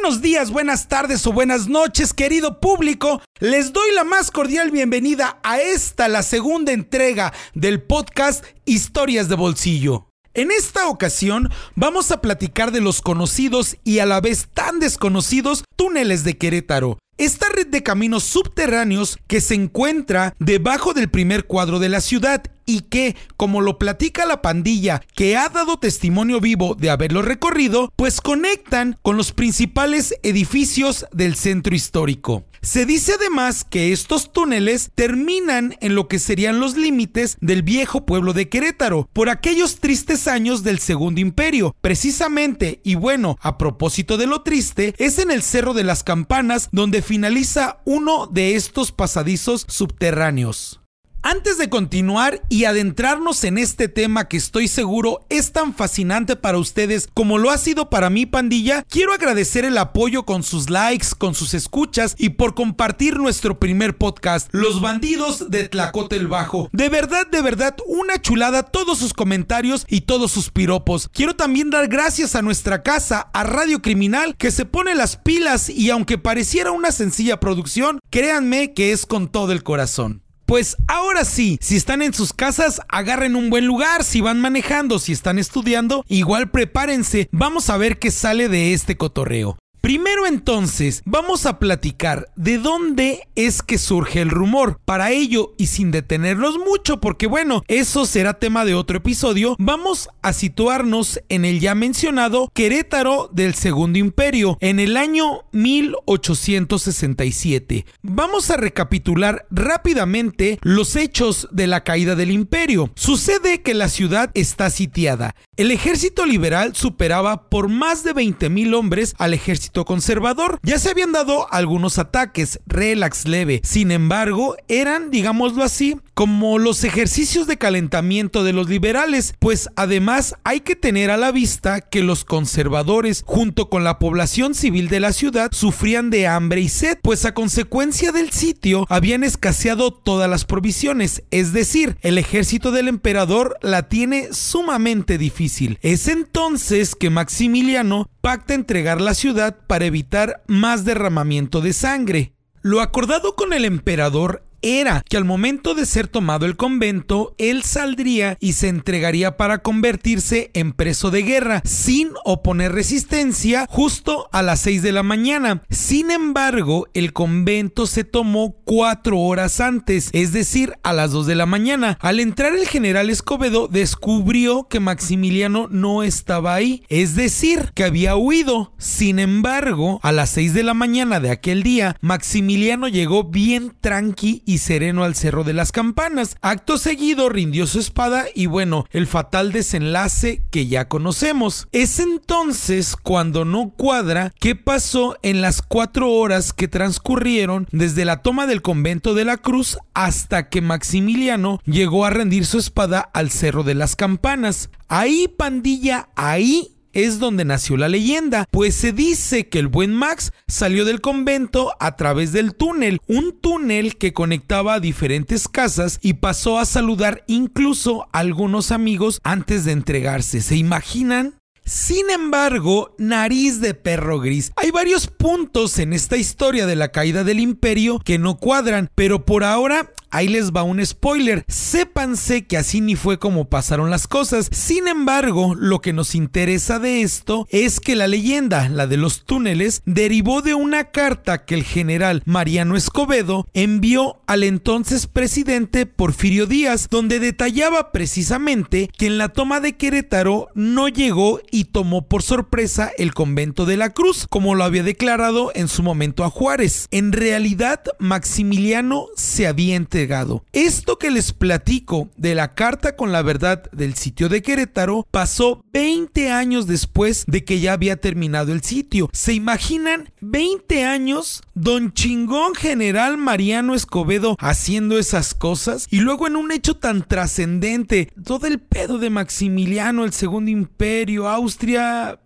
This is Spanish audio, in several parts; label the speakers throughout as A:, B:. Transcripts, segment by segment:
A: buenos días, buenas tardes o buenas noches, querido público. Les doy la más cordial bienvenida a esta, la segunda entrega del podcast Historias de Bolsillo. En esta ocasión vamos a platicar de los conocidos y a la vez tan desconocidos túneles de Querétaro. Esta red de caminos subterráneos que se encuentra debajo del primer cuadro de la ciudad y que, como lo platica la pandilla que ha dado testimonio vivo de haberlo recorrido, pues conectan con los principales edificios del centro histórico. Se dice además que estos túneles terminan en lo que serían los límites del viejo pueblo de Querétaro, por aquellos tristes años del Segundo Imperio. Precisamente, y bueno, a propósito de lo triste, es en el Cerro de las Campanas donde finaliza uno de estos pasadizos subterráneos. Antes de continuar y adentrarnos en este tema que estoy seguro es tan fascinante para ustedes como lo ha sido para mí, pandilla, quiero agradecer el apoyo con sus likes, con sus escuchas y por compartir nuestro primer podcast, Los Bandidos de Tlacote el Bajo. De verdad, de verdad, una chulada todos sus comentarios y todos sus piropos. Quiero también dar gracias a nuestra casa, a Radio Criminal, que se pone las pilas y aunque pareciera una sencilla producción, créanme que es con todo el corazón. Pues ahora sí, si están en sus casas, agarren un buen lugar, si van manejando, si están estudiando, igual prepárense, vamos a ver qué sale de este cotorreo. Primero entonces, vamos a platicar de dónde es que surge el rumor. Para ello, y sin detenernos mucho, porque bueno, eso será tema de otro episodio, vamos a situarnos en el ya mencionado Querétaro del Segundo Imperio, en el año 1867. Vamos a recapitular rápidamente los hechos de la caída del imperio. Sucede que la ciudad está sitiada. El ejército liberal superaba por más de 20.000 hombres al ejército conservador. Ya se habían dado algunos ataques, relax leve. Sin embargo, eran, digámoslo así, como los ejercicios de calentamiento de los liberales, pues además hay que tener a la vista que los conservadores, junto con la población civil de la ciudad, sufrían de hambre y sed, pues a consecuencia del sitio habían escaseado todas las provisiones, es decir, el ejército del emperador la tiene sumamente difícil. Es entonces que Maximiliano pacta entregar la ciudad para evitar más derramamiento de sangre. Lo acordado con el emperador era que al momento de ser tomado el convento, él saldría y se entregaría para convertirse en preso de guerra, sin oponer resistencia, justo a las 6 de la mañana. Sin embargo, el convento se tomó cuatro horas antes, es decir, a las 2 de la mañana. Al entrar el general Escobedo descubrió que Maximiliano no estaba ahí, es decir, que había huido. Sin embargo, a las 6 de la mañana de aquel día, Maximiliano llegó bien tranqui sereno al Cerro de las Campanas. Acto seguido rindió su espada y bueno, el fatal desenlace que ya conocemos. Es entonces cuando no cuadra qué pasó en las cuatro horas que transcurrieron desde la toma del convento de la Cruz hasta que Maximiliano llegó a rendir su espada al Cerro de las Campanas. Ahí, pandilla, ahí es donde nació la leyenda, pues se dice que el buen Max salió del convento a través del túnel, un túnel que conectaba a diferentes casas y pasó a saludar incluso a algunos amigos antes de entregarse. ¿Se imaginan? Sin embargo, nariz de perro gris. Hay varios puntos en esta historia de la caída del imperio que no cuadran, pero por ahora ahí les va un spoiler. Sépanse que así ni fue como pasaron las cosas. Sin embargo, lo que nos interesa de esto es que la leyenda, la de los túneles, derivó de una carta que el general Mariano Escobedo envió al entonces presidente Porfirio Díaz, donde detallaba precisamente que en la toma de Querétaro no llegó y tomó por sorpresa el convento de la Cruz, como lo había declarado en su momento a Juárez. En realidad, Maximiliano se había entregado esto que les platico de la carta con la verdad del sitio de Querétaro pasó 20 años después de que ya había terminado el sitio. ¿Se imaginan 20 años don chingón general Mariano Escobedo haciendo esas cosas? Y luego en un hecho tan trascendente, todo el pedo de Maximiliano, el segundo imperio,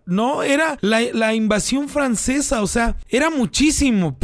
A: No, era la, invasión francesa, o sea, era muchísimo.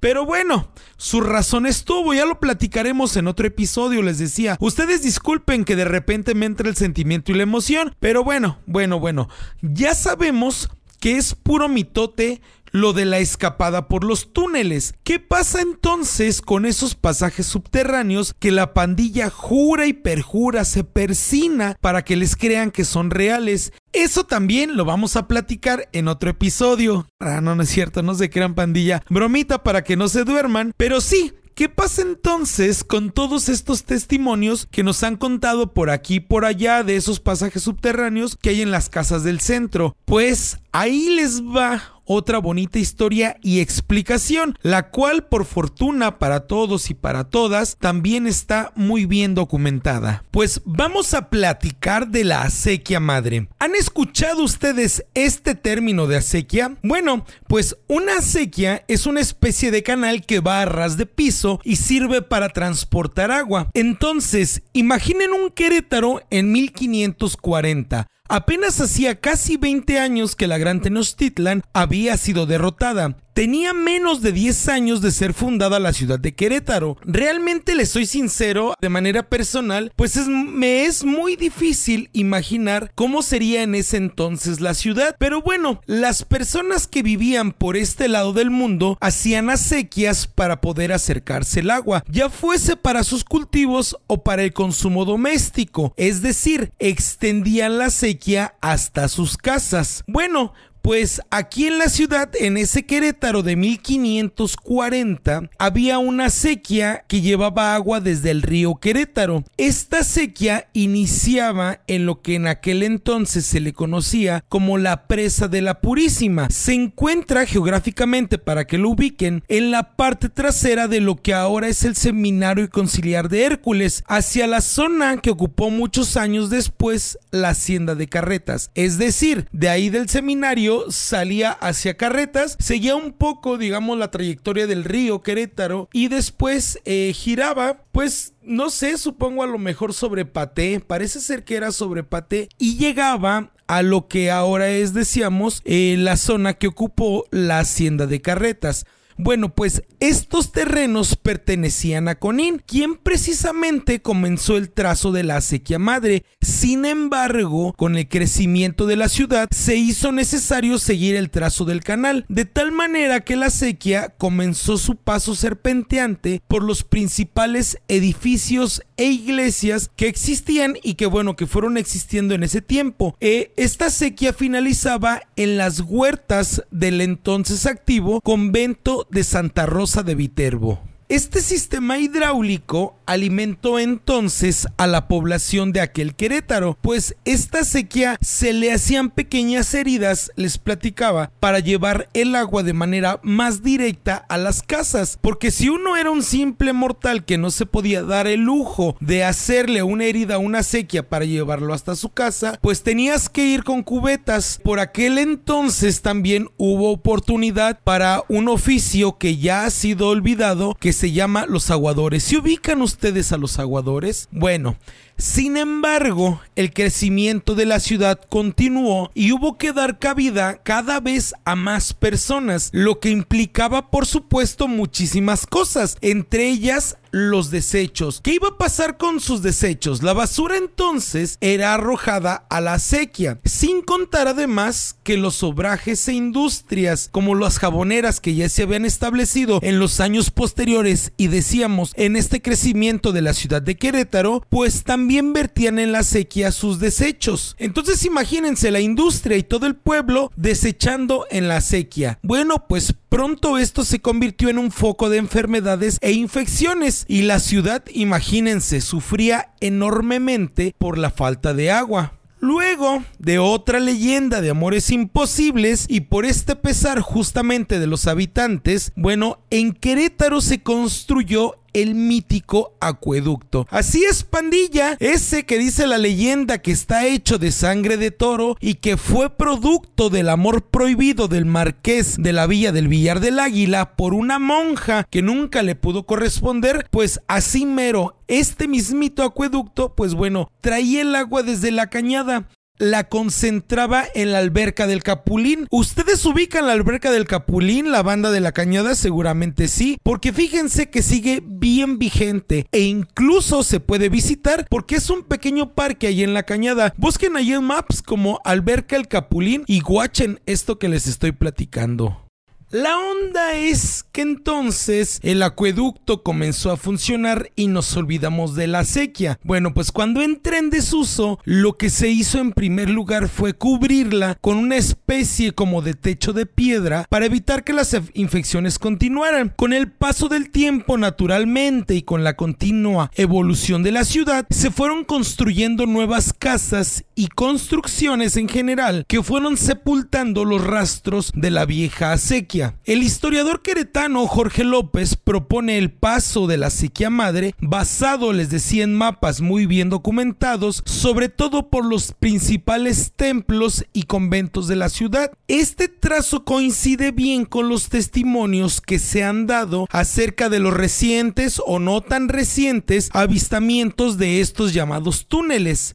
A: Pero bueno, su razón estuvo, ya lo platicaremos en otro episodio, les decía. Ustedes disculpen que de repente me entre el sentimiento y la emoción, pero bueno, bueno, bueno, ya sabemos que es puro mitote lo de la escapada por los túneles. ¿Qué pasa entonces con esos pasajes subterráneos que la pandilla jura y perjura, se persina para que les crean que son reales? Eso también lo vamos a platicar en otro episodio. Ah, no, no es cierto, no se crean pandilla. Bromita para que no se duerman. Pero sí, ¿Qué pasa entonces con todos estos testimonios que nos han contado por aquí y por allá de esos pasajes subterráneos que hay en las casas del centro? Pues ahí les va otra bonita historia y explicación, la cual por fortuna para todos y para todas también está muy bien documentada. Pues vamos a platicar de la acequia madre. ¿Han escuchado ustedes este término de acequia? Bueno, pues una acequia es una especie de canal que va a ras de piso y sirve para transportar agua. Entonces, imaginen un Querétaro en 1540 Apenas hacía casi 20 años que la Gran Tenochtitlan había sido derrotada Tenía menos de 10 años de ser fundada la ciudad de Querétaro. Realmente le soy sincero, de manera personal, pues me es muy difícil imaginar cómo sería en ese entonces la ciudad. Pero bueno, las personas que vivían por este lado del mundo hacían acequias para poder acercarse el agua, ya fuese para sus cultivos o para el consumo doméstico, es decir, extendían la acequia hasta sus casas. Bueno, pues aquí en la ciudad, en ese Querétaro de 1540, había una sequía que llevaba agua desde el río Querétaro. Esta sequía iniciaba en lo que en aquel entonces se le conocía como la presa de la Purísima. Se encuentra geográficamente, para que lo ubiquen, en la parte trasera de lo que ahora es el Seminario y Conciliar de Hércules, hacia la zona que ocupó muchos años después la Hacienda de Carretas. Es decir, de ahí del seminario salía hacia Carretas, seguía un poco, digamos, la trayectoria del río Querétaro y después eh, giraba, pues no sé, supongo a lo mejor sobre Paté, parece ser que era sobre Paté y llegaba a lo que ahora es, decíamos, eh, la zona que ocupó la hacienda de Carretas. Bueno, pues estos terrenos pertenecían a Conín, quien precisamente comenzó el trazo de la acequia madre. Sin embargo, con el crecimiento de la ciudad, se hizo necesario seguir el trazo del canal, de tal manera que la acequia comenzó su paso serpenteante por los principales edificios e iglesias que existían y que bueno, que fueron existiendo en ese tiempo. Eh, esta acequia finalizaba en las huertas del entonces activo convento de Santa Rosa de Viterbo. Este sistema hidráulico alimentó entonces a la población de aquel Querétaro, pues esta sequía se le hacían pequeñas heridas, les platicaba, para llevar el agua de manera más directa a las casas, porque si uno era un simple mortal que no se podía dar el lujo de hacerle una herida a una sequía para llevarlo hasta su casa, pues tenías que ir con cubetas. Por aquel entonces también hubo oportunidad para un oficio que ya ha sido olvidado, que se llama los aguadores. ¿Se ubican ustedes a los aguadores? Bueno, sin embargo, el crecimiento de la ciudad continuó y hubo que dar cabida cada vez a más personas, lo que implicaba por supuesto muchísimas cosas, entre ellas los desechos. ¿Qué iba a pasar con sus desechos? La basura entonces era arrojada a la sequía, sin contar además que los obrajes e industrias, como las jaboneras que ya se habían establecido en los años posteriores y decíamos en este crecimiento de la ciudad de Querétaro, pues también también vertían en la sequía sus desechos. Entonces imagínense la industria y todo el pueblo desechando en la sequía. Bueno, pues pronto esto se convirtió en un foco de enfermedades e infecciones y la ciudad, imagínense, sufría enormemente por la falta de agua. Luego de otra leyenda de amores imposibles y por este pesar justamente de los habitantes, bueno, en Querétaro se construyó el mítico acueducto. Así es, pandilla, ese que dice la leyenda que está hecho de sangre de toro y que fue producto del amor prohibido del marqués de la villa del Villar del Águila por una monja que nunca le pudo corresponder, pues así mero, este mismito acueducto, pues bueno, traía el agua desde la cañada la concentraba en la alberca del Capulín. ¿Ustedes ubican la alberca del Capulín, la banda de la cañada? Seguramente sí, porque fíjense que sigue bien vigente e incluso se puede visitar porque es un pequeño parque ahí en la cañada. Busquen ahí en Maps como alberca el Capulín y guachen esto que les estoy platicando. La onda es que entonces el acueducto comenzó a funcionar y nos olvidamos de la sequía. Bueno, pues cuando entré en desuso, lo que se hizo en primer lugar fue cubrirla con una especie como de techo de piedra para evitar que las infecciones continuaran. Con el paso del tiempo, naturalmente, y con la continua evolución de la ciudad, se fueron construyendo nuevas casas y construcciones en general que fueron sepultando los rastros de la vieja sequía el historiador queretano Jorge López propone el paso de la sequía madre basado, les decía, en mapas muy bien documentados, sobre todo por los principales templos y conventos de la ciudad. Este trazo coincide bien con los testimonios que se han dado acerca de los recientes o no tan recientes avistamientos de estos llamados túneles.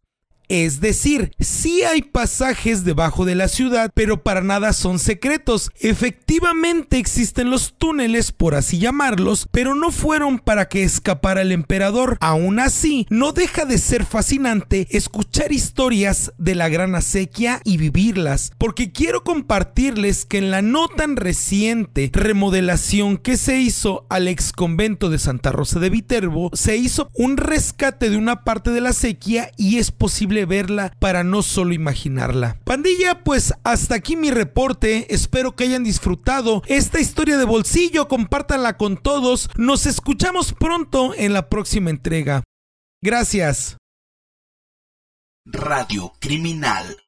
A: Es decir, sí hay pasajes debajo de la ciudad, pero para nada son secretos. Efectivamente existen los túneles, por así llamarlos, pero no fueron para que escapara el emperador. Aún así, no deja de ser fascinante escuchar historias de la gran acequia y vivirlas, porque quiero compartirles que en la no tan reciente remodelación que se hizo al ex convento de Santa Rosa de Viterbo, se hizo un rescate de una parte de la sequía y es posible verla para no solo imaginarla. Pandilla, pues hasta aquí mi reporte. Espero que hayan disfrutado esta historia de bolsillo. Compártanla con todos. Nos escuchamos pronto en la próxima entrega. Gracias.
B: Radio Criminal